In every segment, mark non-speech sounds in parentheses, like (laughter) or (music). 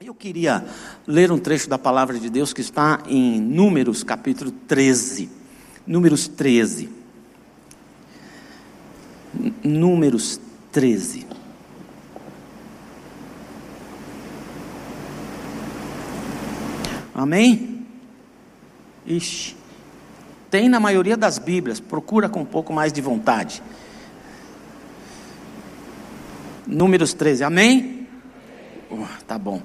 Eu queria ler um trecho da palavra de Deus que está em Números, capítulo 13. Números 13. Números 13. Amém? Ixi. Tem na maioria das Bíblias, procura com um pouco mais de vontade. Números 13, amém? Tá bom.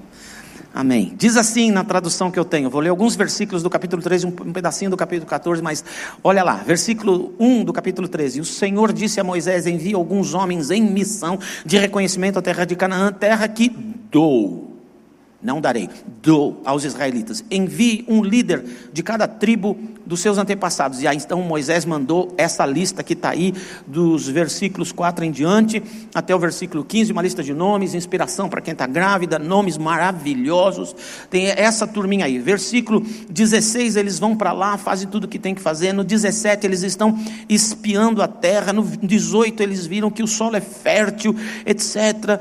Amém. Diz assim na tradução que eu tenho, vou ler alguns versículos do capítulo 13, um pedacinho do capítulo 14, mas olha lá, versículo 1 do capítulo 13. O Senhor disse a Moisés: Envia alguns homens em missão de reconhecimento à terra de Canaã, terra que dou não darei, dou aos israelitas. Envie um líder de cada tribo dos seus antepassados. E aí então Moisés mandou essa lista que está aí, dos versículos 4 em diante, até o versículo 15, uma lista de nomes, inspiração para quem está grávida, nomes maravilhosos. Tem essa turminha aí. Versículo 16, eles vão para lá, fazem tudo o que tem que fazer. No 17, eles estão espiando a terra. No 18, eles viram que o solo é fértil, etc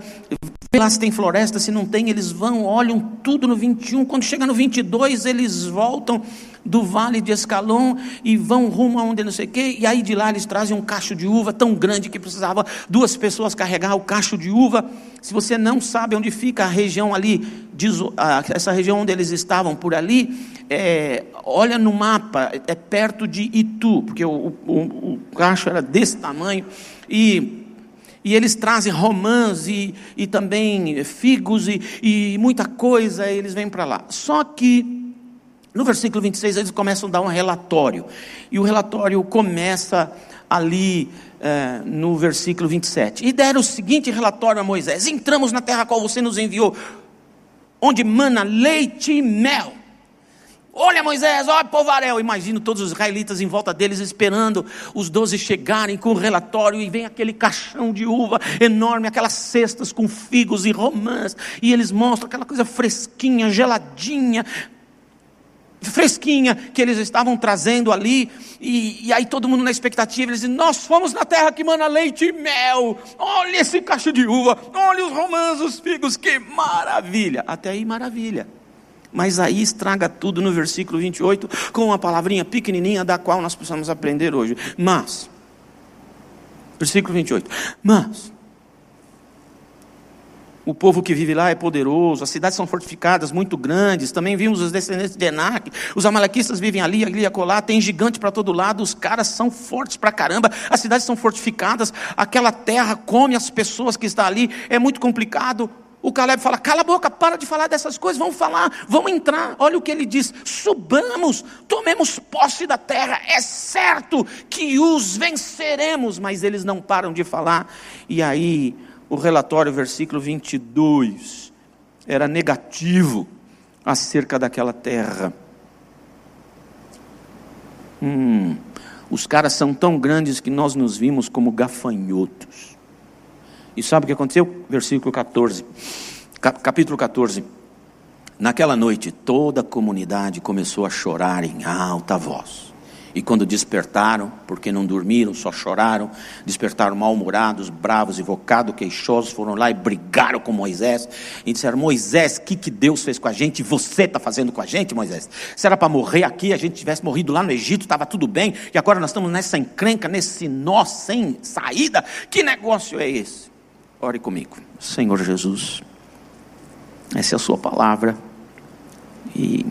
lá se tem floresta, se não tem, eles vão, olham tudo no 21. Quando chega no 22, eles voltam do vale de Escalon e vão rumo aonde não sei o quê. E aí de lá eles trazem um cacho de uva tão grande que precisava duas pessoas carregar o cacho de uva. Se você não sabe onde fica a região ali, essa região onde eles estavam por ali, é, olha no mapa, é perto de Itu, porque o, o, o cacho era desse tamanho. E e eles trazem romãs e, e também figos e, e muita coisa, e eles vêm para lá. Só que no versículo 26 eles começam a dar um relatório, e o relatório começa ali é, no versículo 27. E deram o seguinte relatório a Moisés: Entramos na terra a qual você nos enviou, onde mana leite e mel Olha Moisés, olha povaréu. Imagino todos os israelitas em volta deles esperando os doze chegarem com o relatório e vem aquele caixão de uva enorme, aquelas cestas com figos e romãs, e eles mostram aquela coisa fresquinha, geladinha, fresquinha que eles estavam trazendo ali, e, e, aí todo mundo na expectativa, eles dizem, nós fomos na terra que mana leite e mel, olha esse caixa de uva, olha os romãs, os figos, que maravilha, até aí maravilha. Mas aí estraga tudo no versículo 28 com uma palavrinha pequenininha da qual nós precisamos aprender hoje. Mas, versículo 28. Mas, o povo que vive lá é poderoso, as cidades são fortificadas, muito grandes. Também vimos os descendentes de Enac, os amalequistas vivem ali, ali, acolá, tem gigante para todo lado, os caras são fortes para caramba, as cidades são fortificadas, aquela terra come as pessoas que estão ali, é muito complicado. O Caleb fala: cala a boca, para de falar dessas coisas, vamos falar, vamos entrar. Olha o que ele diz: subamos, tomemos posse da terra, é certo que os venceremos, mas eles não param de falar. E aí, o relatório, versículo 22, era negativo acerca daquela terra. Hum, os caras são tão grandes que nós nos vimos como gafanhotos. E sabe o que aconteceu? Versículo 14, capítulo 14. Naquela noite, toda a comunidade começou a chorar em alta voz. E quando despertaram, porque não dormiram, só choraram, despertaram mal-humorados, bravos, invocados, queixosos, foram lá e brigaram com Moisés. E disseram: Moisés, o que, que Deus fez com a gente? Você está fazendo com a gente, Moisés? Se era para morrer aqui, a gente tivesse morrido lá no Egito, estava tudo bem, e agora nós estamos nessa encrenca, nesse nó sem saída. Que negócio é esse? Ore comigo. Senhor Jesus, essa é a Sua palavra. E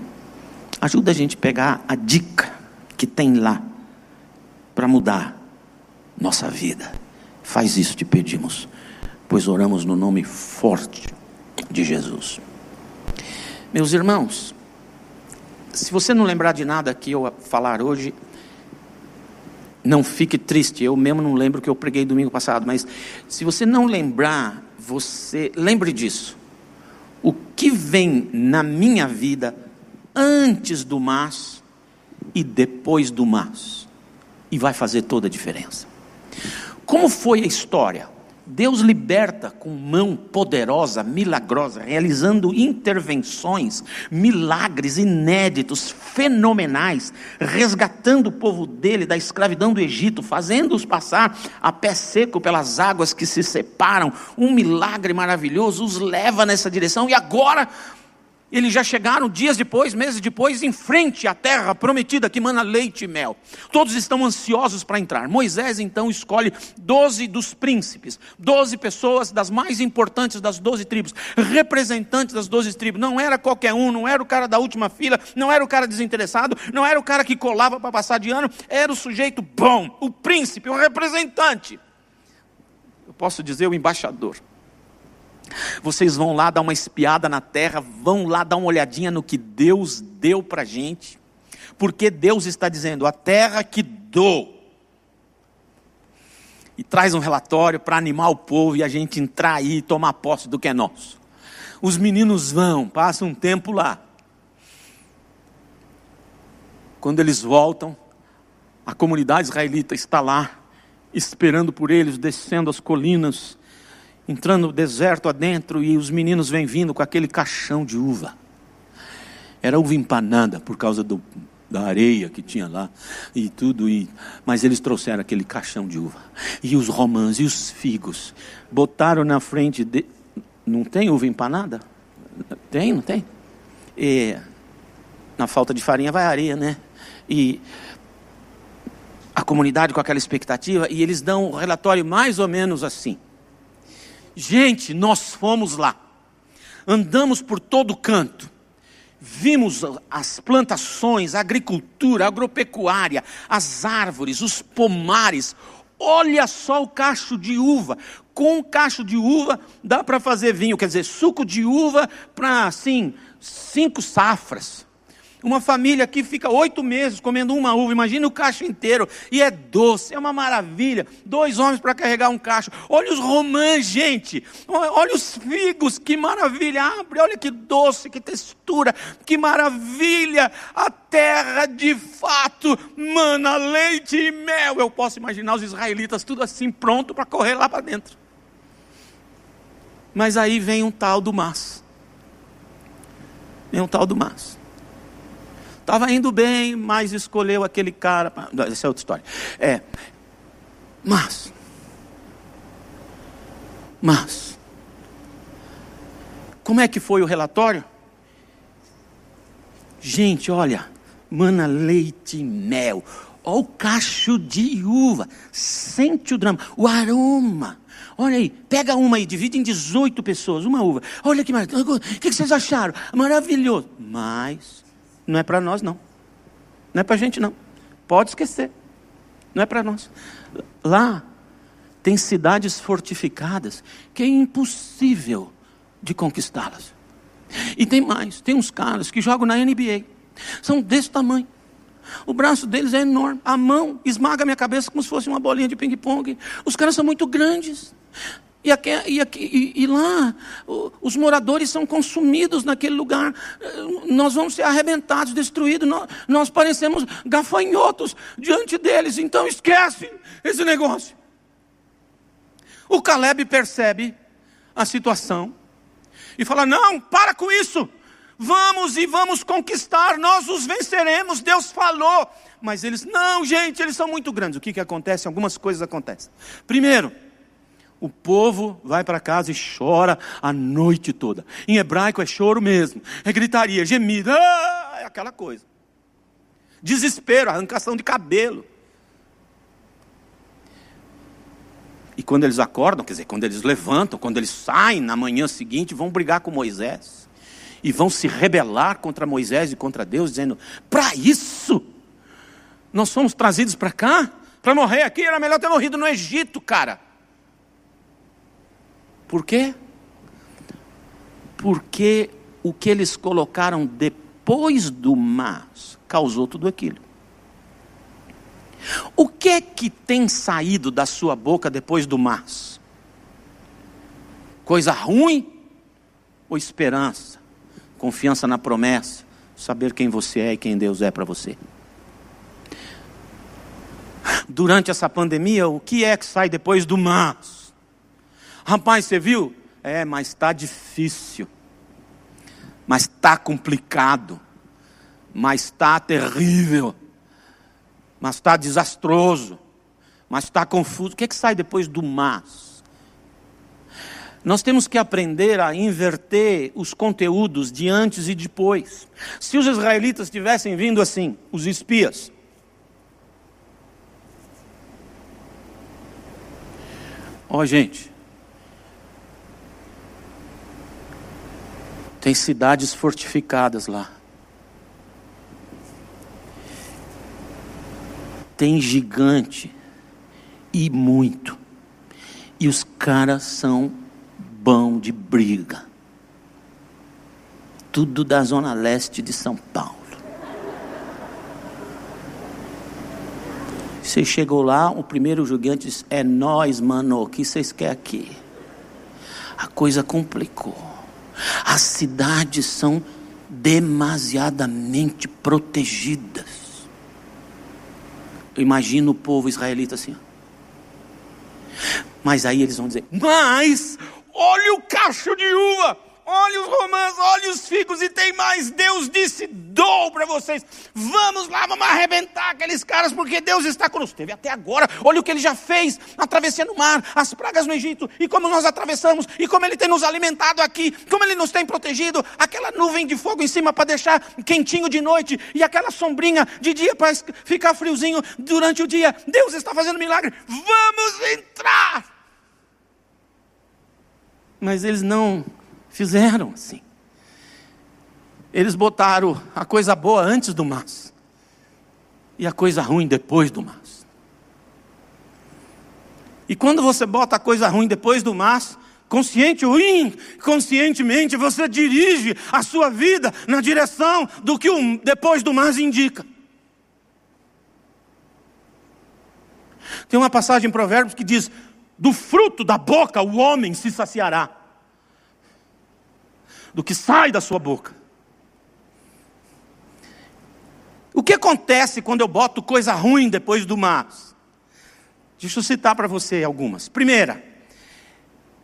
ajuda a gente a pegar a dica que tem lá para mudar nossa vida. Faz isso, te pedimos, pois oramos no nome forte de Jesus. Meus irmãos, se você não lembrar de nada que eu falar hoje, não fique triste, eu mesmo não lembro o que eu preguei domingo passado, mas se você não lembrar, você lembre disso. O que vem na minha vida antes do mas e depois do mas, e vai fazer toda a diferença. Como foi a história? Deus liberta com mão poderosa, milagrosa, realizando intervenções, milagres inéditos, fenomenais, resgatando o povo dele da escravidão do Egito, fazendo-os passar a pé seco pelas águas que se separam. Um milagre maravilhoso os leva nessa direção e agora eles já chegaram dias depois, meses depois, em frente à terra prometida que mana leite e mel. Todos estão ansiosos para entrar. Moisés então escolhe doze dos príncipes, doze pessoas das mais importantes das doze tribos, representantes das doze tribos. Não era qualquer um, não era o cara da última fila, não era o cara desinteressado, não era o cara que colava para passar de ano, era o sujeito bom, o príncipe, o representante. Eu posso dizer o embaixador. Vocês vão lá dar uma espiada na terra, vão lá dar uma olhadinha no que Deus deu para a gente, porque Deus está dizendo: a terra que dou. E traz um relatório para animar o povo e a gente entrar aí e tomar posse do que é nosso. Os meninos vão, passam um tempo lá. Quando eles voltam, a comunidade israelita está lá, esperando por eles, descendo as colinas entrando no deserto adentro e os meninos vêm vindo com aquele caixão de uva. Era uva empanada por causa do, da areia que tinha lá e tudo, e, mas eles trouxeram aquele caixão de uva. E os romãs e os figos botaram na frente de. Não tem uva empanada? Tem, não tem? E, na falta de farinha vai areia, né? E a comunidade com aquela expectativa, e eles dão um relatório mais ou menos assim. Gente, nós fomos lá, andamos por todo canto, vimos as plantações, a agricultura, a agropecuária, as árvores, os pomares. Olha só o cacho de uva. Com o cacho de uva dá para fazer vinho, quer dizer, suco de uva para assim, cinco safras. Uma família aqui fica oito meses comendo uma uva, imagina o cacho inteiro, e é doce, é uma maravilha. Dois homens para carregar um cacho. Olha os romãs, gente. Olha os figos, que maravilha. Abre, olha que doce, que textura, que maravilha. A terra de fato mana leite e mel. Eu posso imaginar os israelitas tudo assim pronto para correr lá para dentro. Mas aí vem um tal do mas. Vem um tal do mas. Estava indo bem, mas escolheu aquele cara. Essa é outra história. É. Mas. Mas. Como é que foi o relatório? Gente, olha. Mana leite e mel. Olha o cacho de uva. Sente o drama. O aroma. Olha aí, pega uma aí, divide em 18 pessoas, uma uva. Olha que maravilha. O que vocês acharam? Maravilhoso. Mas não é para nós, não. Não é para a gente, não. Pode esquecer. Não é para nós. Lá tem cidades fortificadas que é impossível de conquistá-las. E tem mais, tem uns caras que jogam na NBA. São desse tamanho. O braço deles é enorme. A mão esmaga a minha cabeça como se fosse uma bolinha de ping-pong. Os caras são muito grandes. E, aqui, e, aqui, e, lá, os moradores são consumidos naquele lugar. Nós vamos ser arrebentados, destruídos. Nós, nós parecemos gafanhotos diante deles. Então esquece esse negócio. O Caleb percebe a situação e fala: Não, para com isso. Vamos e vamos conquistar, nós os venceremos. Deus falou. Mas eles, não, gente, eles são muito grandes. O que, que acontece? Algumas coisas acontecem. Primeiro, o povo vai para casa e chora a noite toda. Em hebraico é choro mesmo, é gritaria, gemido, ah, é aquela coisa. Desespero, arrancação de cabelo. E quando eles acordam, quer dizer, quando eles levantam, quando eles saem na manhã seguinte, vão brigar com Moisés. E vão se rebelar contra Moisés e contra Deus, dizendo: para isso, nós fomos trazidos para cá, para morrer aqui, era melhor ter morrido no Egito, cara. Por quê? Porque o que eles colocaram depois do mas causou tudo aquilo. O que é que tem saído da sua boca depois do mas? Coisa ruim ou esperança? Confiança na promessa, saber quem você é e quem Deus é para você. Durante essa pandemia, o que é que sai depois do mas? Rapaz, você viu? É, mas está difícil. Mas está complicado. Mas está terrível. Mas está desastroso. Mas está confuso. O que é que sai depois do mas? Nós temos que aprender a inverter os conteúdos de antes e depois. Se os israelitas tivessem vindo assim, os espias, ó oh, gente, tem cidades fortificadas lá. Tem gigante e muito. E os caras são bom de briga. Tudo da zona leste de São Paulo. Você chegou lá, o primeiro gigante disse: É nós, mano, o que vocês querem aqui? A coisa complicou. As cidades são demasiadamente protegidas. Eu imagino o povo israelita assim. Mas aí eles vão dizer: Mas olha o cacho de uva, olha os romãs, olha os figos e tem mais. Deus disse: dou para vocês. Vamos lá, vamos arrebentar aqueles caras, porque Deus está conosco. Teve até agora, olha o que ele já fez na travessia no mar, as pragas no Egito, e como nós atravessamos, e como ele tem nos alimentado aqui, como ele nos tem protegido, aquela nuvem de fogo em cima para deixar quentinho de noite, e aquela sombrinha de dia para ficar friozinho durante o dia. Deus está fazendo milagre. Vamos entrar mas eles não fizeram assim. Eles botaram a coisa boa antes do mas e a coisa ruim depois do mas. E quando você bota a coisa ruim depois do mas, consciente ou inconscientemente, você dirige a sua vida na direção do que o depois do mas indica. Tem uma passagem em Provérbios que diz: do fruto da boca o homem se saciará. Do que sai da sua boca. O que acontece quando eu boto coisa ruim depois do mas? Deixa eu citar para você algumas. Primeira,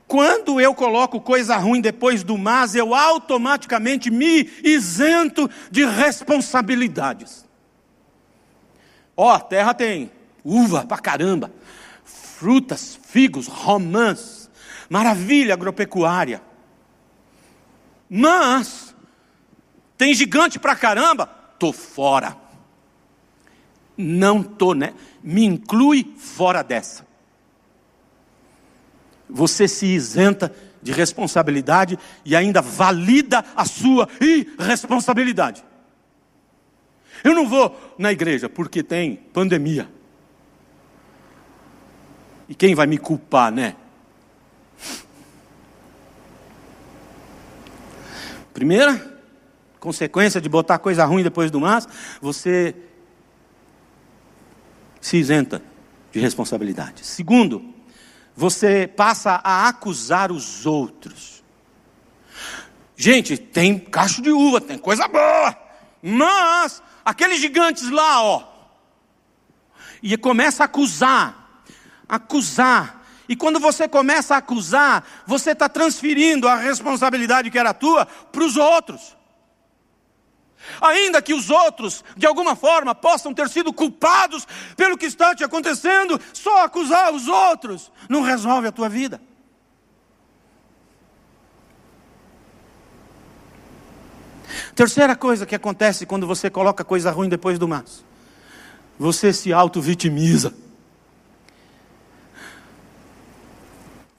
quando eu coloco coisa ruim depois do mas, eu automaticamente me isento de responsabilidades. Ó, oh, terra tem uva pra caramba frutas, figos, romãs, maravilha agropecuária. Mas, tem gigante pra caramba, tô fora. Não tô, né? Me inclui fora dessa. Você se isenta de responsabilidade e ainda valida a sua irresponsabilidade. Eu não vou na igreja porque tem pandemia. E quem vai me culpar, né? Primeira consequência de botar coisa ruim depois do mas, você se isenta de responsabilidade. Segundo, você passa a acusar os outros. Gente, tem cacho de uva, tem coisa boa, mas aqueles gigantes lá, ó, e começa a acusar acusar. E quando você começa a acusar, você está transferindo a responsabilidade que era tua para os outros. Ainda que os outros, de alguma forma, possam ter sido culpados pelo que está te acontecendo, só acusar os outros não resolve a tua vida. Terceira coisa que acontece quando você coloca coisa ruim depois do mas, você se auto-vitimiza.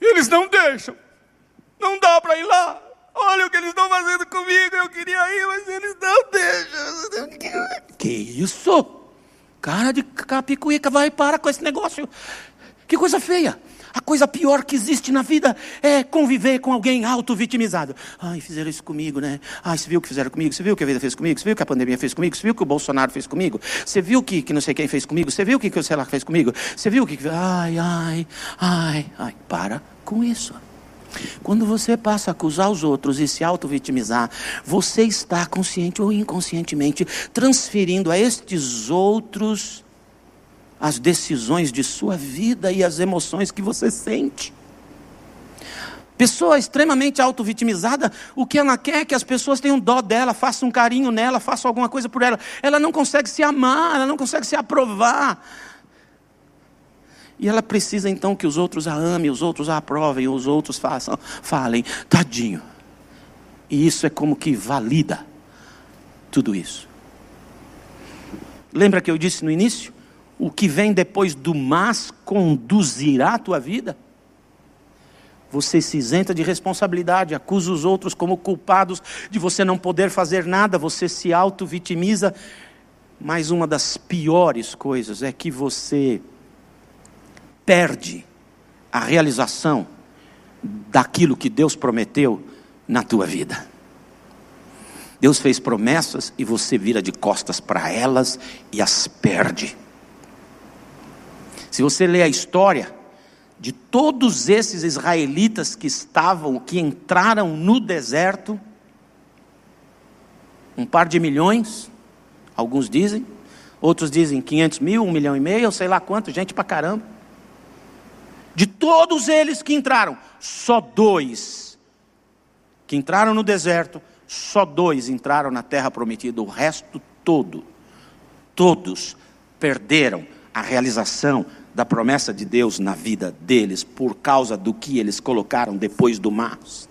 Eles não deixam. Não dá para ir lá. Olha o que eles estão fazendo comigo. Eu queria ir, mas eles não deixam. Que isso? Cara de capicuíca, vai para com esse negócio. Que coisa feia. A coisa pior que existe na vida é conviver com alguém auto-vitimizado. Ai, fizeram isso comigo, né? Ai, você viu o que fizeram comigo? Você viu o que a vida fez comigo? Você viu o que a pandemia fez comigo? Você viu o que o Bolsonaro fez comigo? Você viu o que, que não sei quem fez comigo? Você viu o que, que o lá fez comigo? Você viu o que. Ai, ai, ai, ai. Para com isso. Quando você passa a acusar os outros e se auto-vitimizar, você está consciente ou inconscientemente transferindo a estes outros as decisões de sua vida e as emoções que você sente. Pessoa extremamente auto-vitimizada, o que ela quer é que as pessoas tenham dó dela, façam um carinho nela, façam alguma coisa por ela. Ela não consegue se amar, ela não consegue se aprovar. E ela precisa então que os outros a amem, os outros a aprovem, os outros façam, falem, tadinho. E isso é como que valida tudo isso. Lembra que eu disse no início? O que vem depois do mas conduzirá a tua vida? Você se isenta de responsabilidade, acusa os outros como culpados de você não poder fazer nada, você se auto-vitimiza. Mas uma das piores coisas é que você perde a realização daquilo que Deus prometeu na tua vida. Deus fez promessas e você vira de costas para elas e as perde. Se você ler a história de todos esses israelitas que estavam, que entraram no deserto, um par de milhões, alguns dizem, outros dizem 500 mil, um milhão e meio, sei lá quanto, gente para caramba. De todos eles que entraram, só dois que entraram no deserto só dois entraram na terra prometida, o resto todo, todos perderam a realização da promessa de Deus na vida deles por causa do que eles colocaram depois do mas.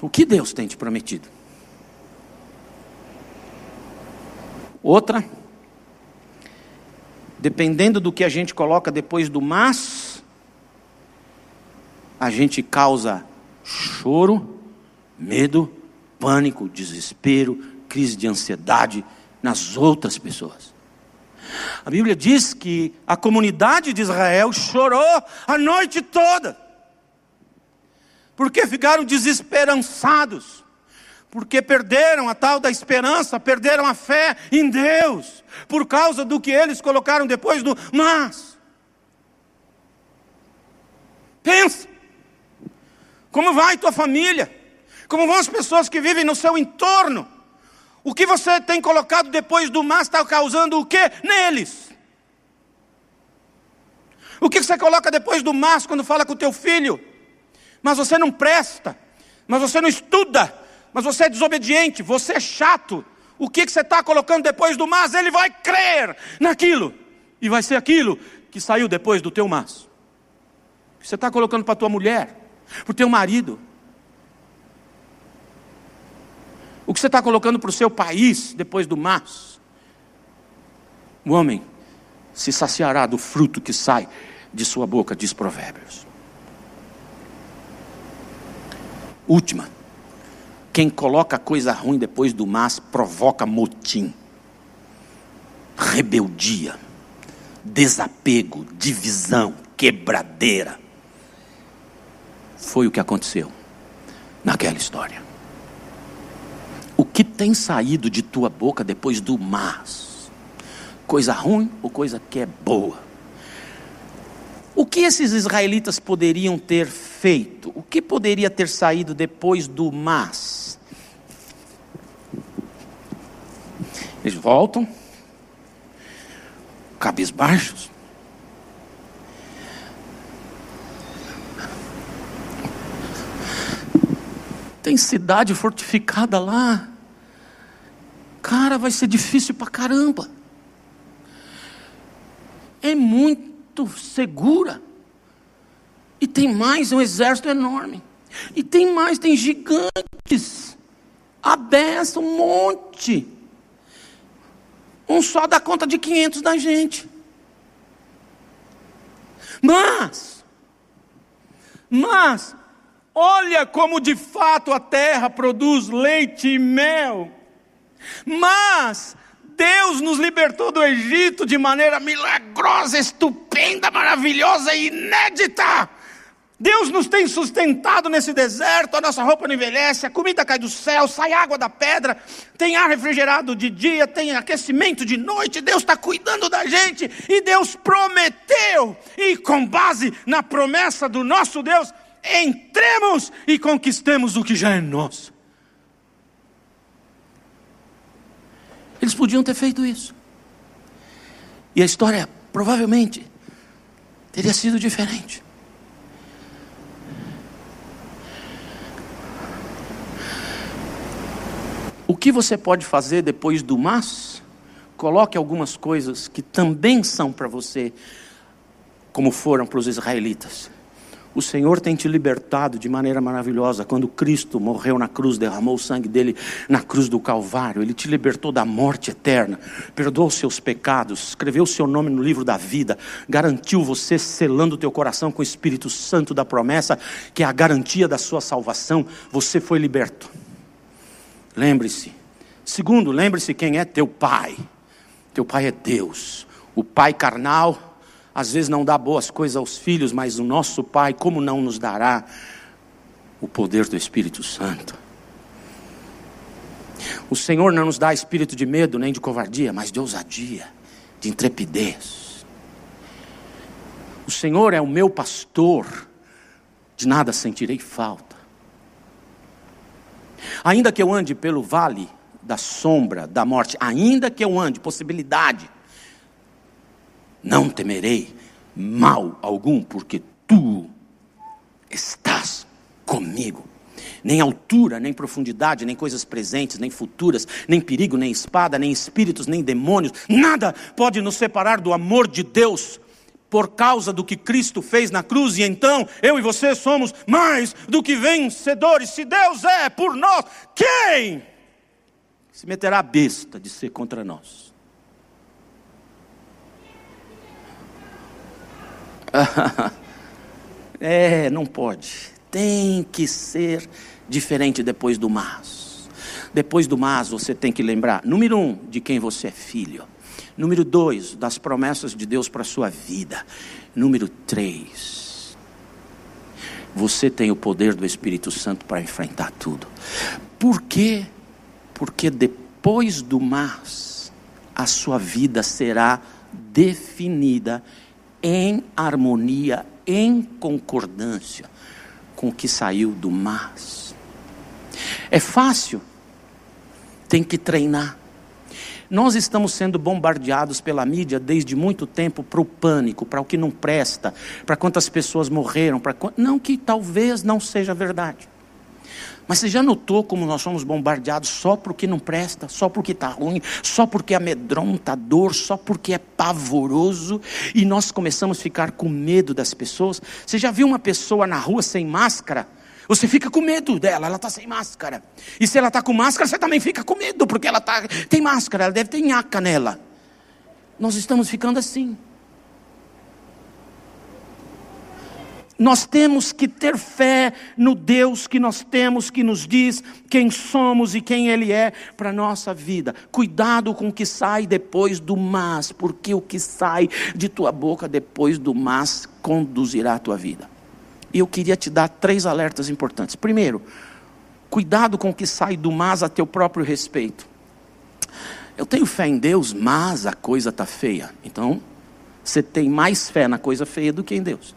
O que Deus tem te prometido? Outra, dependendo do que a gente coloca depois do mas, a gente causa choro, medo, pânico, desespero, crise de ansiedade nas outras pessoas. A Bíblia diz que a comunidade de Israel chorou a noite toda, porque ficaram desesperançados, porque perderam a tal da esperança, perderam a fé em Deus, por causa do que eles colocaram depois do mas. Pensa, como vai tua família? Como vão as pessoas que vivem no seu entorno? O que você tem colocado depois do mar está causando o que neles? O que você coloca depois do mas quando fala com o teu filho? Mas você não presta, mas você não estuda, mas você é desobediente, você é chato. O que você está colocando depois do mas? Ele vai crer naquilo, e vai ser aquilo que saiu depois do teu mas. O que você está colocando para tua mulher? para o teu marido. O que você está colocando para o seu país depois do mas? O homem se saciará do fruto que sai de sua boca, diz Provérbios. Última. Quem coloca coisa ruim depois do mas provoca motim, rebeldia, desapego, divisão, quebradeira. Foi o que aconteceu naquela história. Que tem saído de tua boca depois do mas? Coisa ruim ou coisa que é boa? O que esses israelitas poderiam ter feito? O que poderia ter saído depois do mas? Eles voltam, cabisbaixos, Tem cidade fortificada lá. Cara, vai ser difícil pra caramba. É muito segura. E tem mais, é um exército enorme. E tem mais, tem gigantes. A beça, um monte. Um só dá conta de 500 da gente. Mas, mas, Olha como de fato a terra produz leite e mel. Mas Deus nos libertou do Egito de maneira milagrosa, estupenda, maravilhosa e inédita. Deus nos tem sustentado nesse deserto, a nossa roupa não envelhece, a comida cai do céu, sai água da pedra, tem ar refrigerado de dia, tem aquecimento de noite, Deus está cuidando da gente, e Deus prometeu, e com base na promessa do nosso Deus, entremos e conquistemos o que já é nosso. Eles podiam ter feito isso. E a história provavelmente teria sido diferente. O que você pode fazer depois do mas? coloque algumas coisas que também são para você, como foram para os israelitas. O Senhor tem te libertado de maneira maravilhosa. Quando Cristo morreu na cruz, derramou o sangue dele na cruz do Calvário, ele te libertou da morte eterna, perdoou os seus pecados, escreveu o seu nome no livro da vida, garantiu você selando o teu coração com o Espírito Santo da promessa, que é a garantia da sua salvação. Você foi liberto. Lembre-se. Segundo, lembre-se quem é teu pai. Teu pai é Deus. O pai carnal às vezes não dá boas coisas aos filhos, mas o nosso Pai, como não nos dará o poder do Espírito Santo? O Senhor não nos dá espírito de medo nem de covardia, mas de ousadia, de intrepidez. O Senhor é o meu pastor, de nada sentirei falta. Ainda que eu ande pelo vale da sombra da morte, ainda que eu ande, possibilidade, não temerei mal algum, porque tu estás comigo. Nem altura, nem profundidade, nem coisas presentes, nem futuras, nem perigo, nem espada, nem espíritos, nem demônios, nada pode nos separar do amor de Deus por causa do que Cristo fez na cruz, e então eu e você somos mais do que vencedores. Se Deus é por nós, quem se meterá a besta de ser contra nós? (laughs) é, não pode. Tem que ser diferente depois do mas. Depois do mas, você tem que lembrar, número um, de quem você é filho. Número dois, das promessas de Deus para a sua vida. Número três, você tem o poder do Espírito Santo para enfrentar tudo. Por quê? Porque depois do mas, a sua vida será definida em harmonia, em concordância com o que saiu do mas. É fácil, tem que treinar. Nós estamos sendo bombardeados pela mídia desde muito tempo para o pânico, para o que não presta, para quantas pessoas morreram, para não que talvez não seja verdade. Mas você já notou como nós somos bombardeados só porque não presta, só porque está ruim, só porque é amedrontador, só porque é pavoroso e nós começamos a ficar com medo das pessoas? Você já viu uma pessoa na rua sem máscara? Você fica com medo dela, ela está sem máscara. E se ela está com máscara, você também fica com medo, porque ela tá, tem máscara, ela deve ter nhaca nela. Nós estamos ficando assim. Nós temos que ter fé no Deus que nós temos, que nos diz quem somos e quem Ele é para a nossa vida. Cuidado com o que sai depois do mas, porque o que sai de tua boca depois do mas conduzirá a tua vida. E eu queria te dar três alertas importantes. Primeiro, cuidado com o que sai do mas a teu próprio respeito. Eu tenho fé em Deus, mas a coisa está feia. Então, você tem mais fé na coisa feia do que em Deus.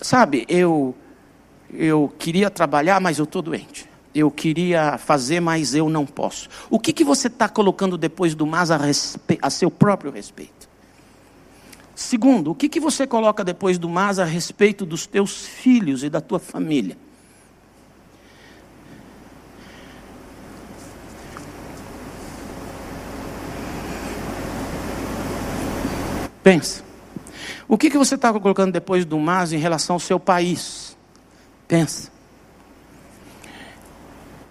Sabe, eu eu queria trabalhar, mas eu estou doente. Eu queria fazer, mas eu não posso. O que, que você está colocando depois do mas a, respe... a seu próprio respeito? Segundo, o que, que você coloca depois do mas a respeito dos teus filhos e da tua família? Pensa. O que, que você está colocando depois do mas em relação ao seu país? Pensa.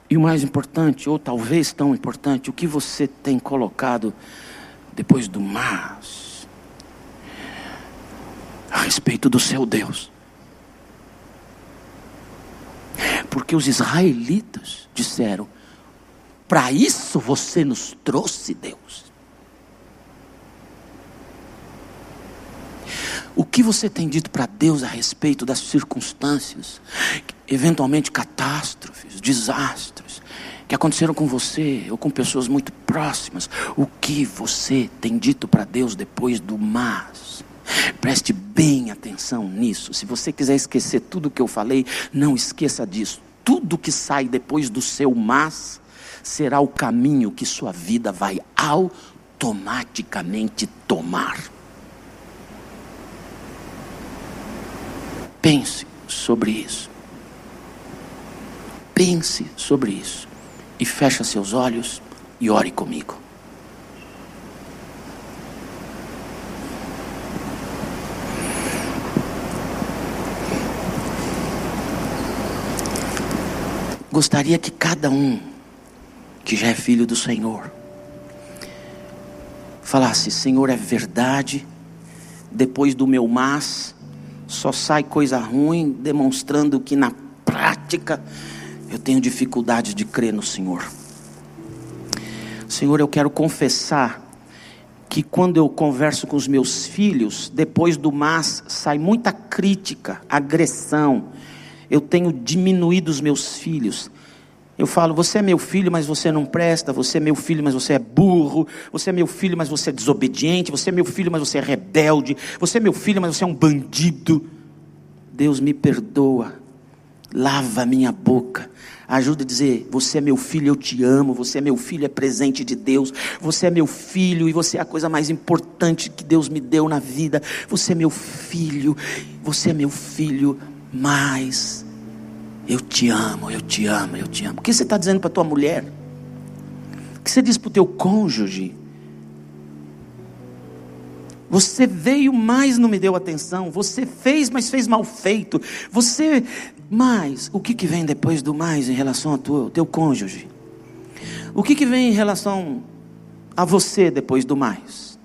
E o mais importante, ou talvez tão importante, o que você tem colocado depois do mas a respeito do seu Deus? Porque os israelitas disseram: para isso você nos trouxe, Deus. O que você tem dito para Deus a respeito das circunstâncias, eventualmente catástrofes, desastres, que aconteceram com você ou com pessoas muito próximas? O que você tem dito para Deus depois do mas? Preste bem atenção nisso. Se você quiser esquecer tudo o que eu falei, não esqueça disso. Tudo que sai depois do seu mas será o caminho que sua vida vai automaticamente tomar. Pense sobre isso. Pense sobre isso. E feche seus olhos e ore comigo. Gostaria que cada um que já é filho do Senhor falasse: Senhor, é verdade, depois do meu mas só sai coisa ruim, demonstrando que na prática eu tenho dificuldade de crer no Senhor. Senhor, eu quero confessar que quando eu converso com os meus filhos, depois do mas sai muita crítica, agressão. Eu tenho diminuído os meus filhos. Eu falo, você é meu filho, mas você não presta. Você é meu filho, mas você é burro. Você é meu filho, mas você é desobediente. Você é meu filho, mas você é rebelde. Você é meu filho, mas você é um bandido. Deus me perdoa. Lava minha boca. Ajuda a dizer: Você é meu filho, eu te amo. Você é meu filho, é presente de Deus. Você é meu filho e você é a coisa mais importante que Deus me deu na vida. Você é meu filho. Você é meu filho, mas eu te amo, eu te amo, eu te amo. O que você está dizendo para tua mulher? O que você diz para o teu cônjuge? Você veio, mas não me deu atenção. Você fez, mas fez mal feito. Você, mas, o que, que vem depois do mais em relação ao teu, teu cônjuge? O que, que vem em relação a você depois do mais?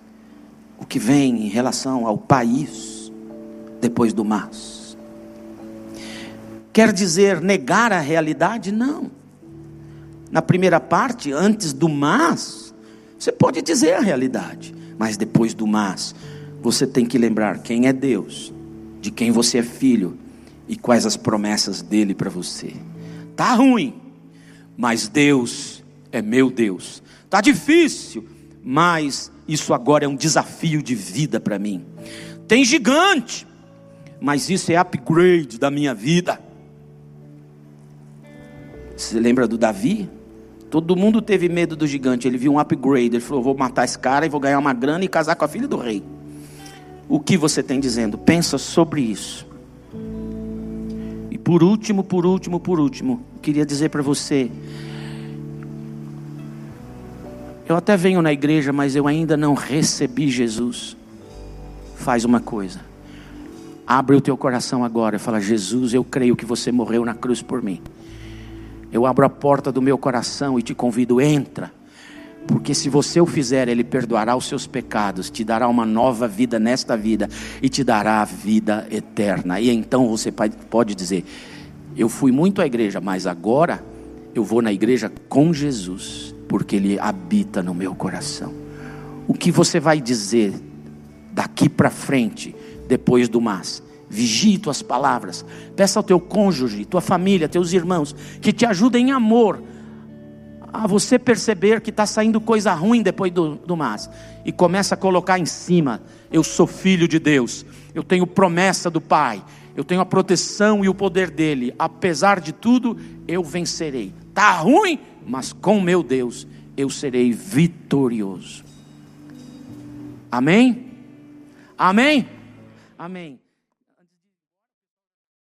O que vem em relação ao país depois do mais? Quer dizer negar a realidade? Não. Na primeira parte, antes do mas, você pode dizer a realidade. Mas depois do mas, você tem que lembrar quem é Deus, de quem você é filho e quais as promessas dele para você. Tá ruim, mas Deus é meu Deus. Tá difícil, mas isso agora é um desafio de vida para mim. Tem gigante, mas isso é upgrade da minha vida. Você lembra do Davi? Todo mundo teve medo do gigante. Ele viu um upgrade. Ele falou: Vou matar esse cara e vou ganhar uma grana e casar com a filha do rei. O que você tem dizendo? Pensa sobre isso. E por último, por último, por último, queria dizer para você. Eu até venho na igreja, mas eu ainda não recebi Jesus. Faz uma coisa. Abre o teu coração agora e fala: Jesus, eu creio que você morreu na cruz por mim. Eu abro a porta do meu coração e te convido, entra. Porque se você o fizer, Ele perdoará os seus pecados, te dará uma nova vida nesta vida e te dará a vida eterna. E então você pode dizer: Eu fui muito à igreja, mas agora eu vou na igreja com Jesus, porque Ele habita no meu coração. O que você vai dizer daqui para frente, depois do mas? Vigie tuas palavras. Peça ao teu cônjuge, tua família, teus irmãos, que te ajudem em amor a você perceber que está saindo coisa ruim depois do, do mas. E começa a colocar em cima: eu sou filho de Deus, eu tenho promessa do Pai, eu tenho a proteção e o poder dele. Apesar de tudo, eu vencerei. Está ruim, mas com meu Deus eu serei vitorioso. Amém? Amém? Amém.